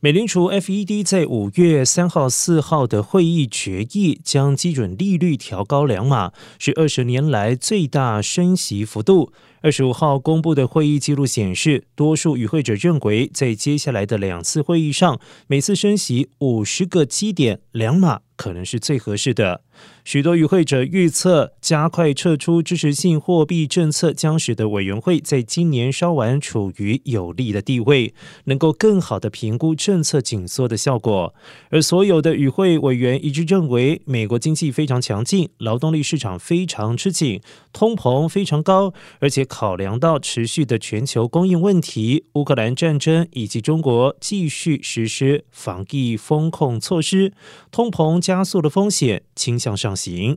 美联储 FED 在五月三号、四号的会议决议，将基准利率调高两码，是二十年来最大升息幅度。二十五号公布的会议记录显示，多数与会者认为，在接下来的两次会议上，每次升息五十个基点两码。可能是最合适的。许多与会者预测，加快撤出支持性货币政策将使得委员会在今年稍晚处于有利的地位，能够更好的评估政策紧缩的效果。而所有的与会委员一致认为，美国经济非常强劲，劳动力市场非常吃紧，通膨非常高，而且考量到持续的全球供应问题、乌克兰战争以及中国继续实施防疫风控措施，通膨。加速的风险倾向上行。